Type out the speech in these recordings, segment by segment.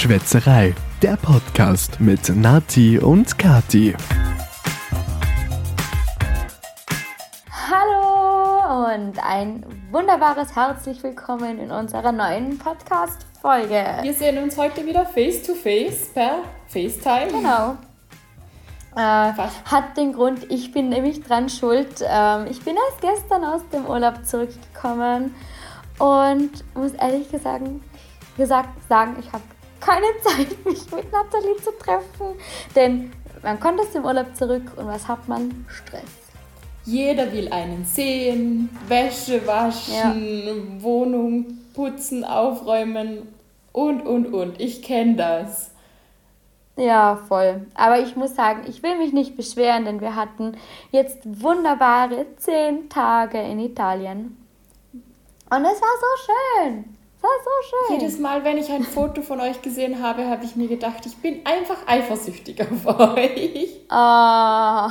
Schwätzerei, der Podcast mit Nati und Kati. Hallo und ein wunderbares herzlich willkommen in unserer neuen Podcast-Folge. Wir sehen uns heute wieder face to face per FaceTime. Genau. Äh, hat den Grund, ich bin nämlich dran schuld. Ähm, ich bin erst gestern aus dem Urlaub zurückgekommen und muss ehrlich gesagt, gesagt sagen, ich habe keine Zeit, mich mit Nathalie zu treffen. Denn man kommt aus dem Urlaub zurück und was hat man? Stress. Jeder will einen sehen, Wäsche waschen, ja. Wohnung putzen, aufräumen und, und, und. Ich kenne das. Ja, voll. Aber ich muss sagen, ich will mich nicht beschweren, denn wir hatten jetzt wunderbare zehn Tage in Italien. Und es war so schön. Es war so schön. Jedes Mal, wenn ich ein Foto von euch gesehen habe, habe ich mir gedacht, ich bin einfach eifersüchtig auf euch. Oh.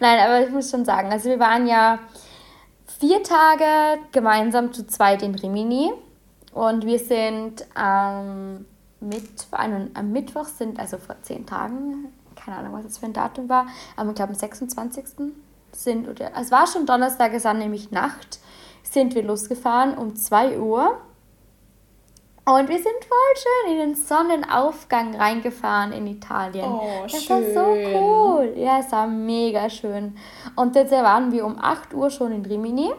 Nein, aber ich muss schon sagen, also wir waren ja vier Tage gemeinsam zu zweit in Rimini. Und wir sind ähm, mit, am Mittwoch sind, also vor zehn Tagen, keine Ahnung, was das für ein Datum war, aber ich glaube am 26. sind, oder es war schon Donnerstag, es war nämlich Nacht sind wir losgefahren um 2 Uhr. Und wir sind voll schön in den Sonnenaufgang reingefahren in Italien. Oh, das schön. war so cool. Ja, es war mega schön. Und jetzt waren wir um 8 Uhr schon in Rimini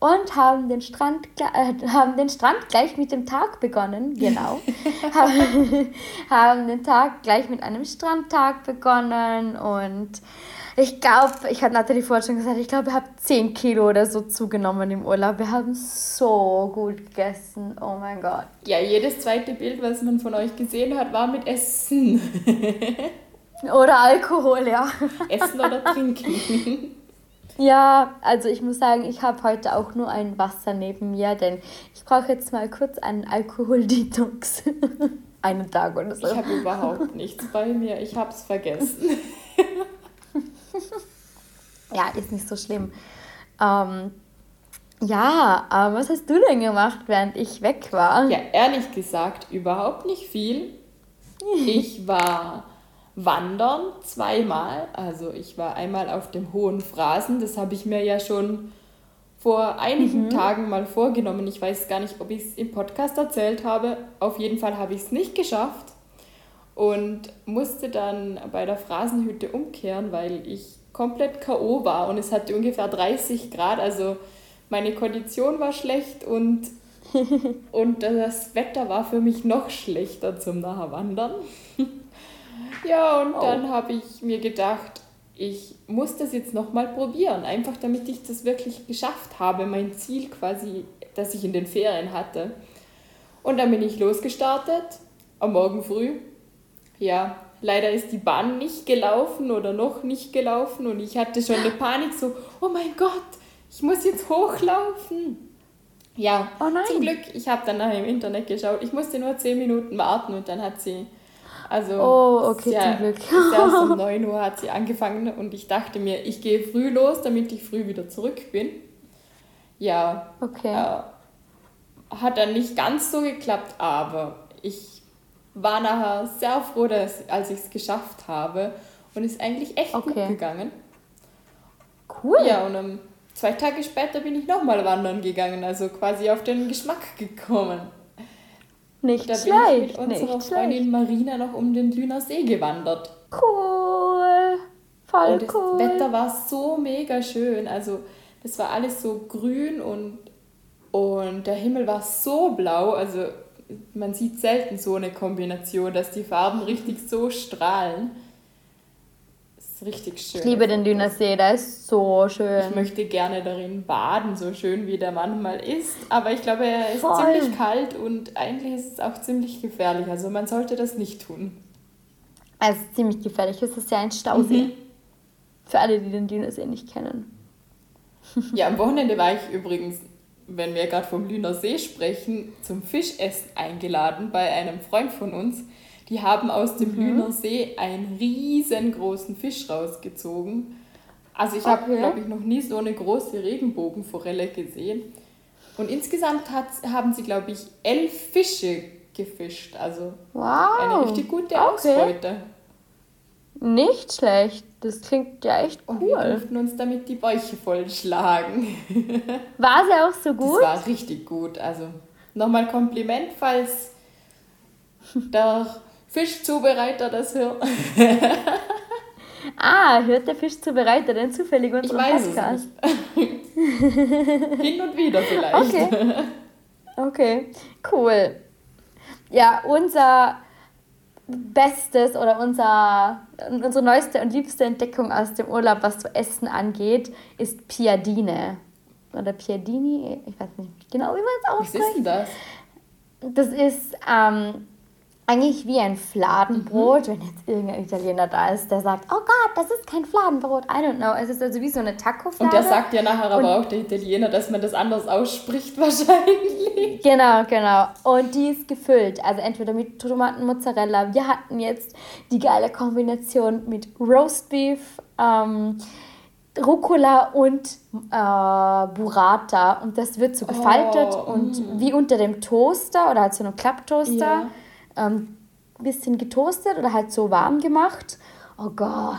und haben den Strand, äh, haben den Strand gleich mit dem Tag begonnen. Genau. haben, haben den Tag gleich mit einem Strandtag begonnen und ich glaube, ich hatte Nathalie vorher schon gesagt, ich glaube, ich habe 10 Kilo oder so zugenommen im Urlaub. Wir haben so gut gegessen. Oh mein Gott. Ja, jedes zweite Bild, was man von euch gesehen hat, war mit Essen. oder Alkohol, ja. Essen oder Trinken. Ja, also ich muss sagen, ich habe heute auch nur ein Wasser neben mir, denn ich brauche jetzt mal kurz einen Alkohol-Detox. einen Tag oder so. Ich habe überhaupt nichts bei mir. Ich habe es vergessen. Ja, ist nicht so schlimm. Ähm, ja, aber was hast du denn gemacht, während ich weg war? Ja, ehrlich gesagt, überhaupt nicht viel. Ich war wandern zweimal. Also ich war einmal auf dem Hohen Phrasen. Das habe ich mir ja schon vor einigen mhm. Tagen mal vorgenommen. Ich weiß gar nicht, ob ich es im Podcast erzählt habe. Auf jeden Fall habe ich es nicht geschafft und musste dann bei der Phrasenhütte umkehren, weil ich komplett K.O. war und es hatte ungefähr 30 Grad, also meine Kondition war schlecht und, und das Wetter war für mich noch schlechter zum Nachwandern. ja, und oh. dann habe ich mir gedacht, ich muss das jetzt nochmal probieren, einfach damit ich das wirklich geschafft habe, mein Ziel quasi, das ich in den Ferien hatte. Und dann bin ich losgestartet, am Morgen früh ja, leider ist die Bahn nicht gelaufen oder noch nicht gelaufen und ich hatte schon eine Panik, so, oh mein Gott, ich muss jetzt hochlaufen. Ja, oh zum Glück, ich habe dann nachher im Internet geschaut, ich musste nur 10 Minuten warten und dann hat sie, also, oh, okay, ja, zum Glück. erst um 9 Uhr hat sie angefangen und ich dachte mir, ich gehe früh los, damit ich früh wieder zurück bin. Ja, okay. Äh, hat dann nicht ganz so geklappt, aber ich war nachher sehr froh, dass, als ich es geschafft habe und ist eigentlich echt okay. gut gegangen. Cool. Ja, und um, zwei Tage später bin ich nochmal wandern gegangen, also quasi auf den Geschmack gekommen. Nicht da schlecht. Ich mit unserer Freundin. Marina noch um den Lüner See gewandert. Cool. Voll und das cool. Wetter war so mega schön. Also das war alles so grün und, und der Himmel war so blau. Also man sieht selten so eine Kombination, dass die Farben richtig so strahlen. Das ist richtig schön. Ich liebe den Dünnersee, der ist so schön. Ich möchte gerne darin baden, so schön wie der manchmal ist. Aber ich glaube, er ist Voll. ziemlich kalt und eigentlich ist es auch ziemlich gefährlich. Also man sollte das nicht tun. Also ziemlich gefährlich. Es ist ja ein Stausee. Mhm. Für alle, die den Dünnersee nicht kennen. Ja, am Wochenende war ich übrigens wenn wir gerade vom Lüner See sprechen, zum Fischessen eingeladen bei einem Freund von uns. Die haben aus dem mhm. Lüner See einen riesengroßen Fisch rausgezogen. Also ich okay. habe, glaube ich, noch nie so eine große Regenbogenforelle gesehen. Und insgesamt hat, haben sie, glaube ich, elf Fische gefischt. Also wow. eine richtig gute okay. Ausbeute. Nicht schlecht. Das klingt ja echt cool. Und wir durften uns damit die Bäuche vollschlagen. War sie auch so gut? Das war richtig gut. Also nochmal Kompliment, falls der Fischzubereiter das hört. ah, hört der Fischzubereiter denn zufällig unseren ich weiß Podcast? Es nicht. Hin und wieder vielleicht. Okay. okay, cool. Ja, unser Bestes oder unser, unsere neueste und liebste Entdeckung aus dem Urlaub, was zu Essen angeht, ist Piadine. Oder Piadini, ich weiß nicht genau, wie man es ausspricht. Was ist denn das? Das ist ähm, eigentlich wie ein Fladenbrot, mhm. wenn jetzt irgendein Italiener da ist, der sagt, oh Gott, das ist kein Fladenbrot, I don't know. Es ist also wie so eine Taco-Flade. Und der sagt ja nachher aber auch, der Italiener, dass man das anders ausspricht wahrscheinlich. Genau, genau. Und die ist gefüllt, also entweder mit Tomaten, Mozzarella. Wir hatten jetzt die geile Kombination mit Roastbeef, ähm, Rucola und äh, Burrata. Und das wird so gefaltet oh, und mm. wie unter dem Toaster oder halt so einem Klapptoaster. Ja ähm, bisschen getoastet oder halt so warm gemacht. Oh Gott,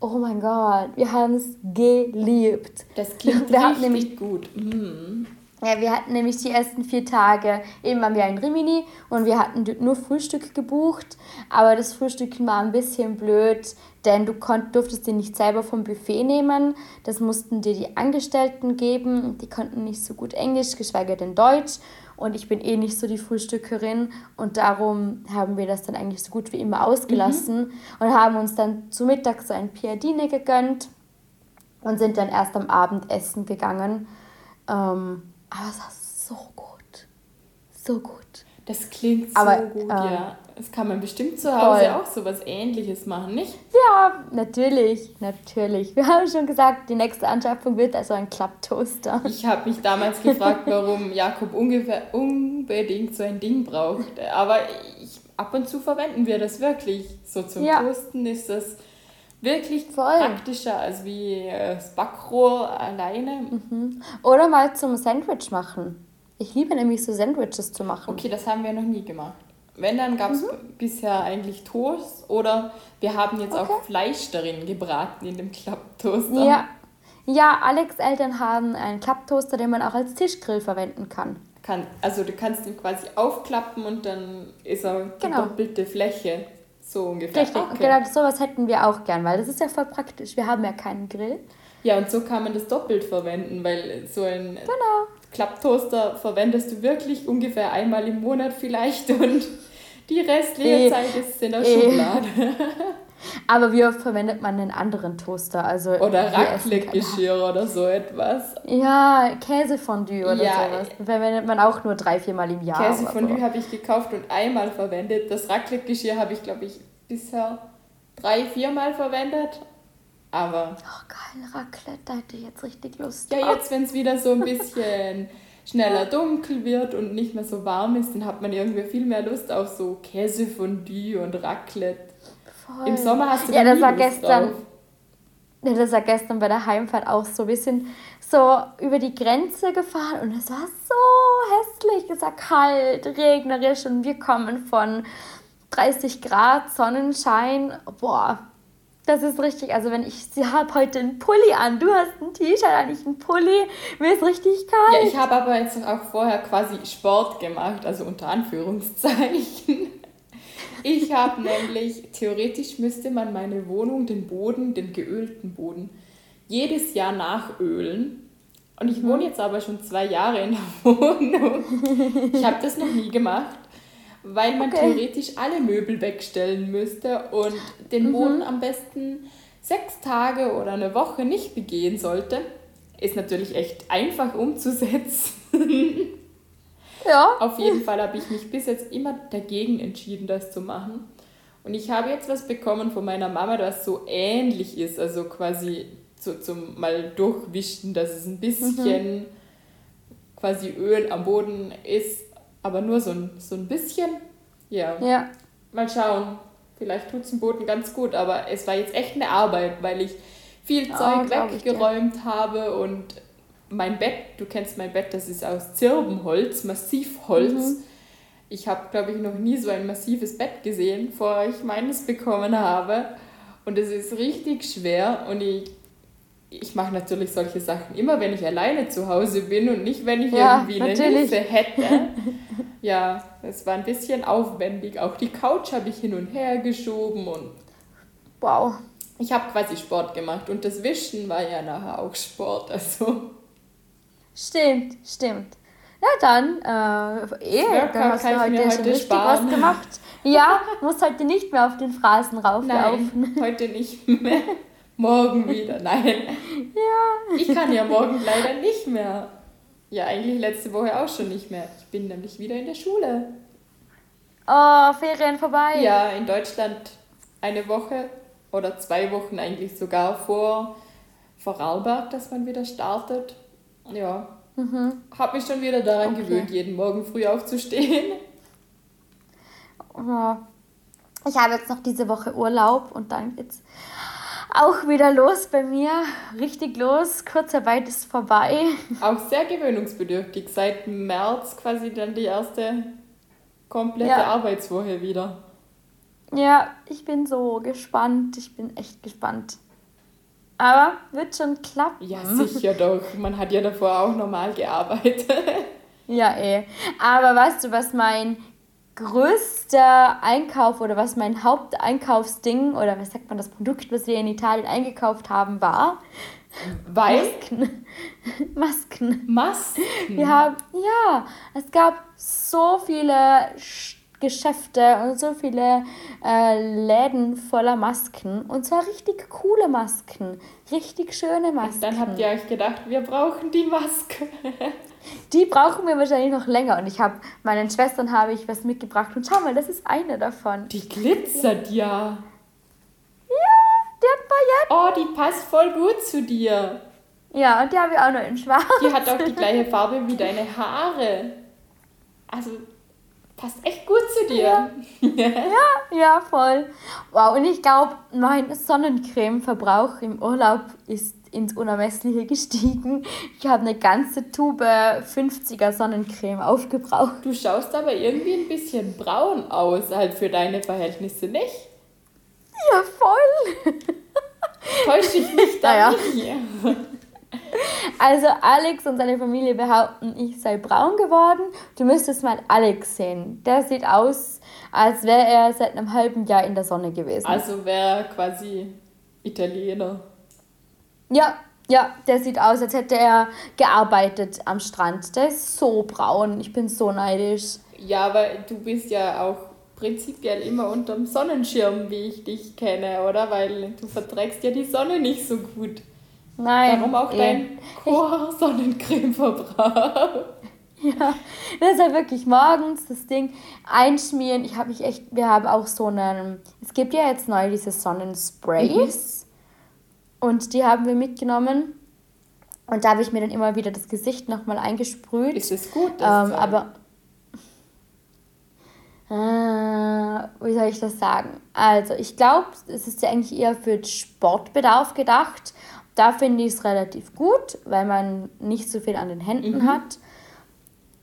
oh mein Gott, wir haben es geliebt. Das klingt wir richtig nämlich, gut. Mm. Ja, wir hatten nämlich die ersten vier Tage, eben waren wir in Rimini und wir hatten nur Frühstück gebucht, aber das Frühstück war ein bisschen blöd, denn du konnt, durftest dir nicht selber vom Buffet nehmen, das mussten dir die Angestellten geben, die konnten nicht so gut Englisch, geschweige denn Deutsch und ich bin eh nicht so die Frühstückerin und darum haben wir das dann eigentlich so gut wie immer ausgelassen mhm. und haben uns dann zu Mittag so ein Piadine gegönnt und sind dann erst am Abend essen gegangen. Ähm, aber es war so gut. So gut. Das klingt so aber, gut, ähm, ja. Das kann man bestimmt zu Hause voll. auch so was ähnliches machen, nicht? Ja, natürlich, natürlich. Wir haben schon gesagt, die nächste Anschaffung wird also ein Klapptoaster. Ich habe mich damals gefragt, warum Jakob ungefähr unbedingt so ein Ding braucht. Aber ich, ab und zu verwenden wir das wirklich. So zum ja. Toasten ist das wirklich Voll. praktischer als wie äh, das Backrohr alleine. Mhm. Oder mal zum Sandwich machen. Ich liebe nämlich so Sandwiches zu machen. Okay, das haben wir noch nie gemacht. Wenn, dann gab es mhm. bisher eigentlich Toast oder wir haben jetzt okay. auch Fleisch darin gebraten in dem Klapptoaster. Ja. ja, Alex Eltern haben einen Klapptoaster, den man auch als Tischgrill verwenden kann. kann also du kannst ihn quasi aufklappen und dann ist er die genau. doppelte Fläche. So ungefähr. Richtig, okay. genau, sowas hätten wir auch gern, weil das ist ja voll praktisch. Wir haben ja keinen Grill. Ja, und so kann man das doppelt verwenden, weil so ein genau. Klapptoaster verwendest du wirklich ungefähr einmal im Monat vielleicht und die restliche e Zeit ist in der e Schublade. Aber wie oft verwendet man einen anderen Toaster? Also oder Raclette-Geschirr oder so etwas. Ja, Käsefondue oder ja, sowas. Verwendet man auch nur drei, viermal im Jahr. Käsefondue habe ich gekauft und einmal verwendet. Das Raclette-Geschirr habe ich, glaube ich, bisher drei, viermal verwendet. Aber. Oh, geil, Raclette, da hätte ich jetzt richtig Lust. Ja, jetzt, wenn es wieder so ein bisschen schneller dunkel wird und nicht mehr so warm ist, dann hat man irgendwie viel mehr Lust auf so Käsefondue und Raclette. Voll. Im Sommer hast du ja, das war gestern. Drauf. Ja, das war gestern bei der Heimfahrt auch so. Wir sind so über die Grenze gefahren und es war so hässlich. Es war kalt, regnerisch und wir kommen von 30 Grad Sonnenschein. Boah, das ist richtig, also wenn ich, sie habe heute einen Pulli an, du hast ein T-Shirt an, ich einen Pulli, mir ist richtig kalt. Ja, ich habe aber jetzt auch vorher quasi Sport gemacht, also unter Anführungszeichen. Ich habe nämlich, theoretisch müsste man meine Wohnung, den Boden, den geölten Boden, jedes Jahr nachölen. Und ich wohne mhm. jetzt aber schon zwei Jahre in der Wohnung. Ich habe das noch nie gemacht weil man okay. theoretisch alle Möbel wegstellen müsste und den mhm. Boden am besten sechs Tage oder eine Woche nicht begehen sollte. Ist natürlich echt einfach umzusetzen. Ja. Auf jeden Fall habe ich mich bis jetzt immer dagegen entschieden, das zu machen. Und ich habe jetzt was bekommen von meiner Mama, das so ähnlich ist, also quasi so zum mal durchwischen, dass es ein bisschen mhm. quasi Öl am Boden ist aber nur so ein, so ein bisschen. Ja. ja. Mal schauen. Vielleicht tut es dem Boden ganz gut, aber es war jetzt echt eine Arbeit, weil ich viel oh, Zeug weggeräumt ich, ja. habe und mein Bett, du kennst mein Bett, das ist aus Zirbenholz, Massivholz. Mhm. ich habe, glaube ich, noch nie so ein massives Bett gesehen, bevor ich meines bekommen habe. Und es ist richtig schwer und ich, ich mache natürlich solche Sachen immer, wenn ich alleine zu Hause bin und nicht, wenn ich ja, irgendwie eine natürlich. Hilfe hätte. ja, es war ein bisschen aufwendig. Auch die Couch habe ich hin und her geschoben und wow. Ich habe quasi Sport gemacht und das Wischen war ja nachher auch Sport, also. Stimmt, stimmt. Ja, dann, äh, eh, dann hast du heute, heute schon richtig sparen. was gemacht. Ja, musst heute nicht mehr auf den Phrasen rauflaufen. Nein, heute nicht mehr. Morgen wieder. Nein. Ja. Ich kann ja morgen leider nicht mehr. Ja, eigentlich letzte Woche auch schon nicht mehr. Ich bin nämlich wieder in der Schule. Oh, Ferien vorbei. Ja, in Deutschland eine Woche oder zwei Wochen eigentlich sogar vor Vorarlberg, dass man wieder startet. Ja, mhm. habe mich schon wieder daran okay. gewöhnt, jeden Morgen früh aufzustehen. Ich habe jetzt noch diese Woche Urlaub und dann geht's auch wieder los bei mir. Richtig los. Kurzarbeit ist vorbei. Auch sehr gewöhnungsbedürftig. Seit März quasi dann die erste komplette ja. Arbeitswoche wieder. Ja, ich bin so gespannt. Ich bin echt gespannt. Aber wird schon klappen. Ja, sicher doch. Man hat ja davor auch normal gearbeitet. ja, eh. Aber weißt du, was mein größter Einkauf oder was mein Haupteinkaufsding oder was sagt man, das Produkt, was wir in Italien eingekauft haben, war? Weil? Masken. Masken. Masken? Wir haben, ja, es gab so viele Geschäfte und so viele äh, Läden voller Masken. Und zwar richtig coole Masken. Richtig schöne Masken. Und dann habt ihr euch gedacht, wir brauchen die Maske. die brauchen wir wahrscheinlich noch länger. Und ich habe meinen Schwestern habe ich was mitgebracht. Und schau mal, das ist eine davon. Die glitzert ja. Ja, die hat Pailletten. Oh, die passt voll gut zu dir. Ja, und die habe ich auch noch in schwarz. Die hat auch die gleiche Farbe wie deine Haare. Also passt echt gut zu dir. Ja, ja, ja voll. Wow, und ich glaube, mein Sonnencremeverbrauch im Urlaub ist ins Unermessliche gestiegen. Ich habe eine ganze Tube 50er Sonnencreme aufgebraucht. Du schaust aber irgendwie ein bisschen braun aus, halt für deine Verhältnisse, nicht? Ja, voll. Täusche ich mich da naja. Also Alex und seine Familie behaupten, ich sei braun geworden. Du müsstest mal Alex sehen. Der sieht aus, als wäre er seit einem halben Jahr in der Sonne gewesen. Also wäre quasi Italiener. Ja, ja, der sieht aus, als hätte er gearbeitet am Strand. Der ist so braun. Ich bin so neidisch. Ja, aber du bist ja auch prinzipiell immer unterm Sonnenschirm, wie ich dich kenne, oder? Weil du verträgst ja die Sonne nicht so gut. Nein. Darum auch eh. dein hoher Sonnencremeverbrauch. Ja, das ist halt wirklich morgens das Ding einschmieren. Ich habe mich echt, wir haben auch so einen, es gibt ja jetzt neu diese Sonnensprays mhm. und die haben wir mitgenommen und da habe ich mir dann immer wieder das Gesicht nochmal eingesprüht. Ist es gut? Ähm, aber äh, wie soll ich das sagen? Also ich glaube, es ist ja eigentlich eher für Sportbedarf gedacht da finde ich es relativ gut, weil man nicht so viel an den Händen mhm. hat.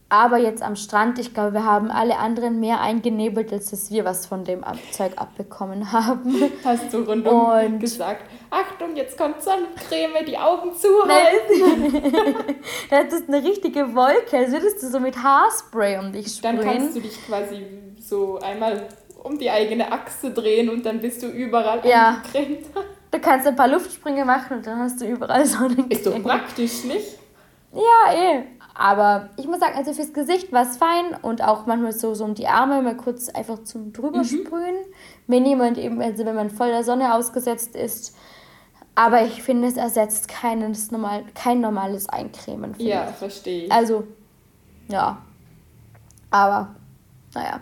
Aber jetzt am Strand, ich glaube, wir haben alle anderen mehr eingenebelt, als dass wir was von dem Zeug abbekommen haben. Hast du rundum und gesagt, Achtung, jetzt kommt Sonnencreme, die Augen zuhalten. das ist eine richtige Wolke, als würdest du so mit Haarspray um dich sprühen. Dann kannst du dich quasi so einmal um die eigene Achse drehen und dann bist du überall ja. eingecremt. Du kannst ein paar Luftsprünge machen und dann hast du überall Sonnencreme. Ist doch praktisch, nicht? Ja, eh. Aber ich muss sagen, also fürs Gesicht war es fein und auch manchmal so, so um die Arme mal kurz einfach zum drüber mhm. sprühen. Wenn jemand eben, also wenn man voll der Sonne ausgesetzt ist. Aber ich finde, es ersetzt keines normal, kein normales Eincremen. Ja, verstehe ich. Also, ja. Aber, naja.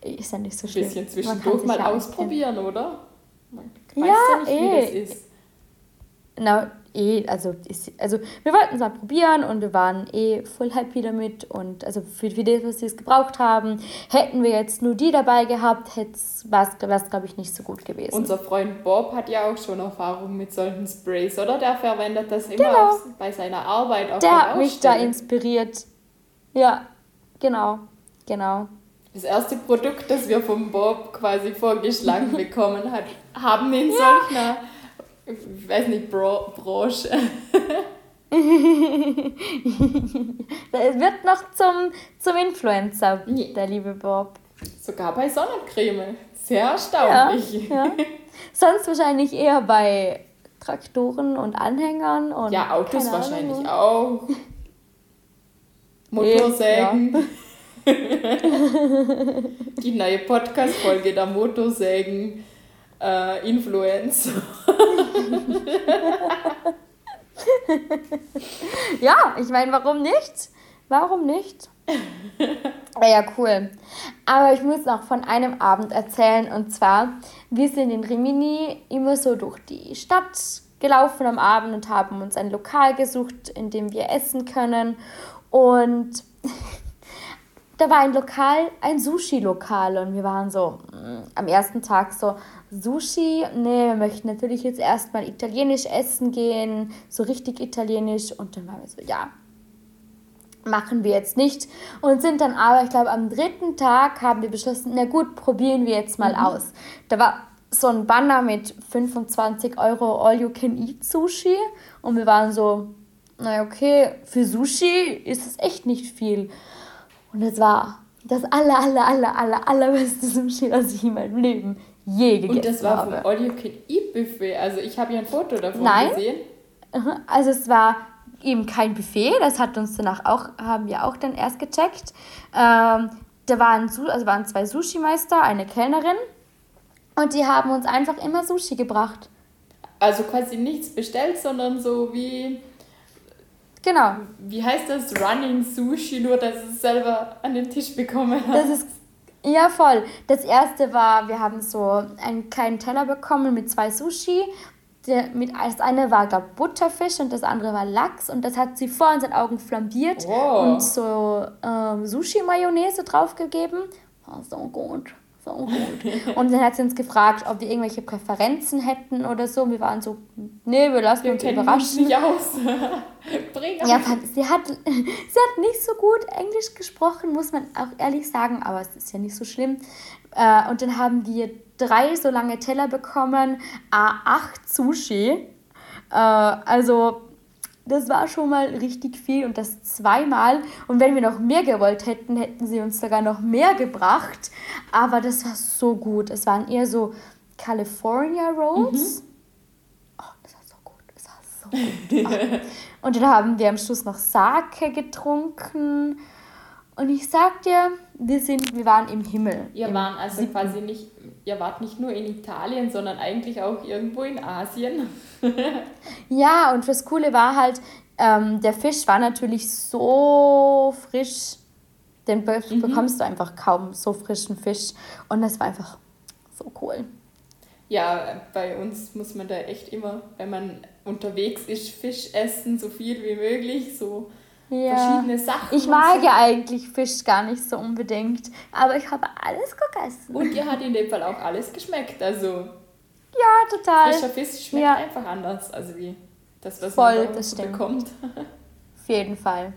Ist ja nicht so schlimm. Ein bisschen zwischendurch mal ausprobieren, oder? Man weiß ja, ja nicht, eh. wie das ist. Na, eh, also, ist, also wir wollten es mal probieren und wir waren eh voll happy damit und also für, für das, was sie es gebraucht haben, hätten wir jetzt nur die dabei gehabt, wäre es, glaube ich, nicht so gut gewesen. Unser Freund Bob hat ja auch schon Erfahrung mit solchen Sprays, oder? Der verwendet das immer genau. auf, bei seiner Arbeit auf Der hat mich da inspiriert. Ja, genau. Genau. Das erste Produkt, das wir vom Bob quasi vorgeschlagen bekommen hat, haben in solcher, ich weiß nicht, Bro Branche. Es wird noch zum, zum Influencer, der liebe Bob. Sogar bei Sonnencreme. Sehr erstaunlich. Ja, ja. Sonst wahrscheinlich eher bei Traktoren und Anhängern und. Ja, Autos wahrscheinlich auch. Motorsägen. Ja. Die neue Podcast-Folge der Motorsägen äh, Influencer. ja, ich meine, warum nicht? Warum nicht? ja, cool. Aber ich muss noch von einem Abend erzählen und zwar, wir sind in Rimini immer so durch die Stadt gelaufen am Abend und haben uns ein Lokal gesucht, in dem wir essen können. Und da war ein Lokal, ein Sushi-Lokal und wir waren so mh, am ersten Tag so, Sushi, nee, wir möchten natürlich jetzt erstmal italienisch essen gehen, so richtig italienisch und dann waren wir so, ja, machen wir jetzt nicht und sind dann aber, ich glaube, am dritten Tag haben wir beschlossen, na gut, probieren wir jetzt mal mhm. aus. Da war so ein Banner mit 25 Euro All You Can Eat Sushi und wir waren so, na okay, für Sushi ist es echt nicht viel. Und es war das aller, aller, aller, aller, allerbeste Sushi, was ich in meinem Leben je gegessen habe. Und das war habe. vom All You Can Eat Buffet. Also ich habe ja ein Foto davon Nein. gesehen. Also es war eben kein Buffet, das hat uns danach auch, haben wir auch dann erst gecheckt. Ähm, da waren, also waren zwei Sushi-Meister, eine Kellnerin und die haben uns einfach immer Sushi gebracht. Also quasi nichts bestellt, sondern so wie Genau. Wie heißt das? Running Sushi, nur dass es selber an den Tisch bekommen hat. Das ist ja, voll. Das erste war, wir haben so einen kleinen Teller bekommen mit zwei Sushi. Der, mit, das eine war, glaube Butterfisch und das andere war Lachs. Und das hat sie vor unseren Augen flambiert oh. und so ähm, Sushi-Mayonnaise draufgegeben. War so gut so gut. Und dann hat sie uns gefragt, ob wir irgendwelche Präferenzen hätten oder so. Und wir waren so, nee, wir lassen wir uns überraschen. Nicht aus. Bring ja, sie hat, sie hat nicht so gut Englisch gesprochen, muss man auch ehrlich sagen, aber es ist ja nicht so schlimm. Äh, und dann haben wir drei so lange Teller bekommen, A8 Sushi. Äh, also das war schon mal richtig viel und das zweimal. Und wenn wir noch mehr gewollt hätten, hätten sie uns sogar noch mehr gebracht. Aber das war so gut. Es waren eher so California Rolls. Mhm. Oh, das war so gut. Das war so gut. Oh. Und dann haben wir am Schluss noch Sake getrunken. Und ich sag dir, wir, sind, wir waren im Himmel. Ihr im waren also siebten. quasi nicht, ihr wart nicht nur in Italien, sondern eigentlich auch irgendwo in Asien. ja, und das Coole war halt, ähm, der Fisch war natürlich so frisch, den be mhm. bekommst du einfach kaum so frischen Fisch. Und das war einfach so cool. Ja, bei uns muss man da echt immer, wenn man unterwegs ist, Fisch essen, so viel wie möglich, so ja. verschiedene Sachen. Ich mag so. ja eigentlich Fisch gar nicht so unbedingt, aber ich habe alles gegessen. Und dir hat in dem Fall auch alles geschmeckt, also. Ja, total. Frischer Fisch schmeckt ja. einfach anders, also wie das, was Voll, man das bekommt. Auf jeden Fall.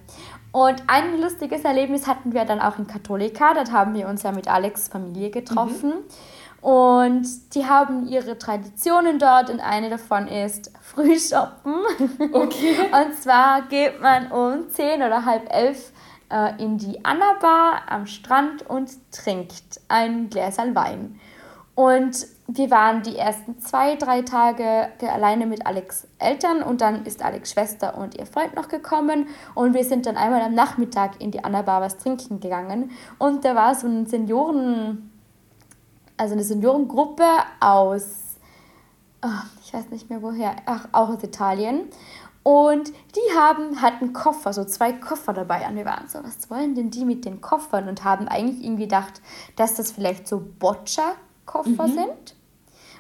Und ein lustiges Erlebnis hatten wir dann auch in Katholika. Dort haben wir uns ja mit Alex Familie getroffen. Mhm. Und die haben ihre Traditionen dort und eine davon ist Frühshoppen. Okay. Und zwar geht man um 10 oder halb elf äh, in die Anna Bar am Strand und trinkt ein Gläser Wein. Und wir waren die ersten zwei, drei Tage alleine mit Alex Eltern und dann ist Alex Schwester und ihr Freund noch gekommen und wir sind dann einmal am Nachmittag in die Anna Bar was trinken gegangen und da war so ein Senioren also eine Seniorengruppe aus, oh, ich weiß nicht mehr woher, ach, auch aus Italien. Und die haben, hatten Koffer, so zwei Koffer dabei. Und wir waren so, was wollen denn die mit den Koffern? Und haben eigentlich irgendwie gedacht, dass das vielleicht so Boccia-Koffer mhm. sind.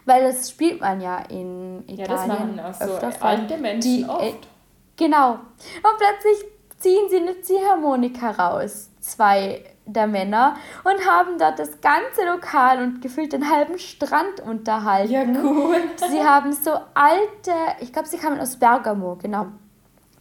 Weil das spielt man ja in Italien. Ja, das machen auch so alte Menschen die, äh, oft. Genau. Und plötzlich ziehen sie eine Ziehharmonika raus. Zwei der Männer und haben dort das ganze Lokal und gefühlt den halben Strand unterhalten. Ja, cool. Sie haben so alte, ich glaube, sie kamen aus Bergamo, genau.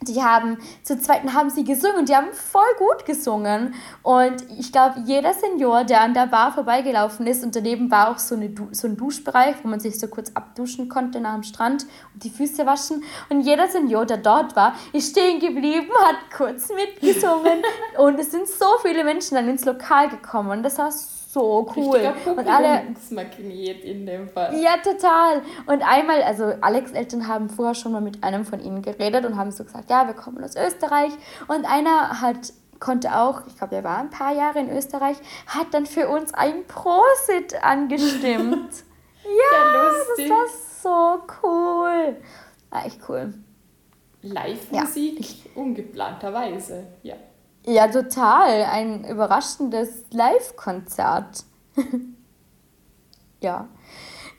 Die haben, zu zweiten haben sie gesungen und die haben voll gut gesungen. Und ich glaube, jeder Senior, der an der Bar vorbeigelaufen ist und daneben war auch so, eine du so ein Duschbereich, wo man sich so kurz abduschen konnte nach dem Strand und die Füße waschen. Und jeder Senior, der dort war, ist stehen geblieben, hat kurz mitgesungen. und es sind so viele Menschen dann ins Lokal gekommen. Das war so cool. Und alle Magnet in dem Fall. Ja, total. Und einmal, also Alex Eltern haben vorher schon mal mit einem von ihnen geredet und haben so gesagt, ja, wir kommen aus Österreich. Und einer hat konnte auch, ich glaube, er war ein paar Jahre in Österreich, hat dann für uns ein Prosit angestimmt. ja, das war so cool. War echt cool. Live-Musik, ja. ungeplanterweise, ja. Ja, total. Ein überraschendes Live-Konzert. ja.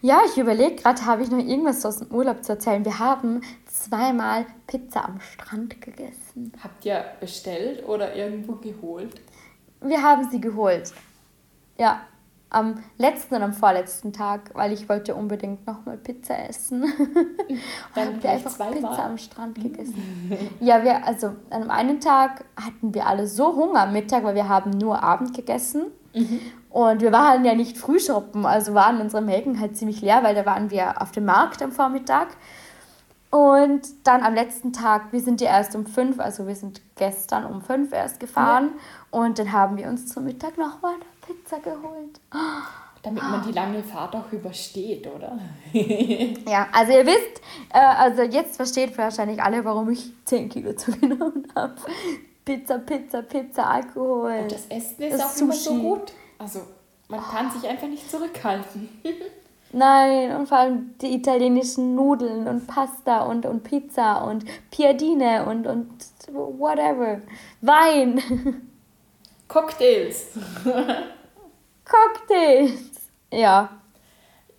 Ja, ich überlege gerade, habe ich noch irgendwas aus dem Urlaub zu erzählen? Wir haben zweimal Pizza am Strand gegessen. Habt ihr bestellt oder irgendwo geholt? Wir haben sie geholt. Ja, am letzten und am vorletzten Tag, weil ich wollte unbedingt nochmal Pizza essen. Dann haben wir einfach. Pizza am Strand gegessen. ja, wir, also an einem Tag hatten wir alle so Hunger am Mittag, weil wir haben nur Abend gegessen. Mhm. Und wir waren ja nicht früh shoppen, also waren unsere Mägen halt ziemlich leer, weil da waren wir auf dem Markt am Vormittag. Und dann am letzten Tag, wir sind ja erst um fünf, also wir sind gestern um fünf erst gefahren. Ja. Und dann haben wir uns zum Mittag nochmal Pizza geholt. Damit man die lange Fahrt auch übersteht, oder? ja, also ihr wisst, äh, also jetzt versteht wahrscheinlich alle, warum ich 10 Kilo zugenommen habe. Pizza, Pizza, Pizza, Alkohol. Und das Essen ist das auch Sushi. immer so gut. Also man kann sich einfach nicht zurückhalten. Nein, und vor allem die italienischen Nudeln und Pasta und, und Pizza und Piadine und, und whatever. Wein. Cocktails. Cocktails. Ja.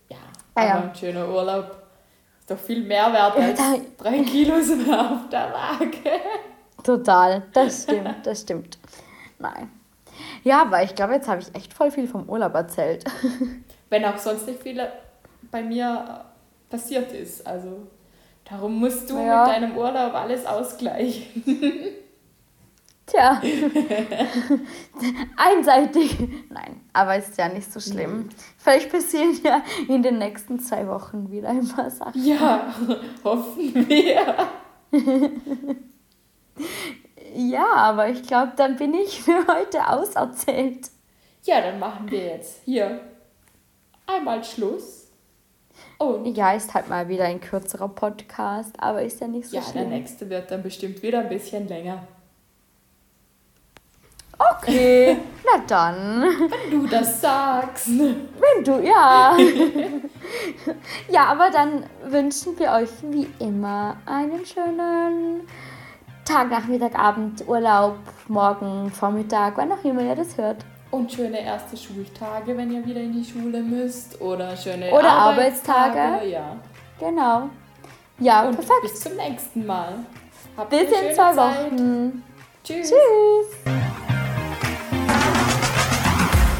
Ja, ah, aber ja. ein schöner Urlaub ist doch viel mehr wert als ja, drei Kilos auf der Waage. Total, das stimmt, das stimmt. Nein. Ja, aber ich glaube, jetzt habe ich echt voll viel vom Urlaub erzählt. Wenn auch sonst nicht viel bei mir passiert ist. Also darum musst du ja. mit deinem Urlaub alles ausgleichen. Tja, einseitig. Nein, aber ist ja nicht so schlimm. Mhm. Vielleicht passieren ja in den nächsten zwei Wochen wieder ein paar Sachen. Ja, hoffen wir. ja, aber ich glaube, dann bin ich für heute auserzählt. Ja, dann machen wir jetzt hier einmal Schluss. Und ja, ist halt mal wieder ein kürzerer Podcast, aber ist ja nicht so ja, schlimm. Ja, der nächste wird dann bestimmt wieder ein bisschen länger. Okay, na dann. Wenn du das sagst. Wenn du, ja. ja, aber dann wünschen wir euch wie immer einen schönen Tag, Nachmittag, Abend, Urlaub, morgen, Vormittag, wann auch immer ihr das hört. Und schöne erste Schultage, wenn ihr wieder in die Schule müsst. Oder schöne oder Arbeitstage. Arbeitstage. Ja. Genau. Ja, Und perfekt. Bis zum nächsten Mal. Habt bis in zwei Zeit. Wochen. Tschüss. Tschüss.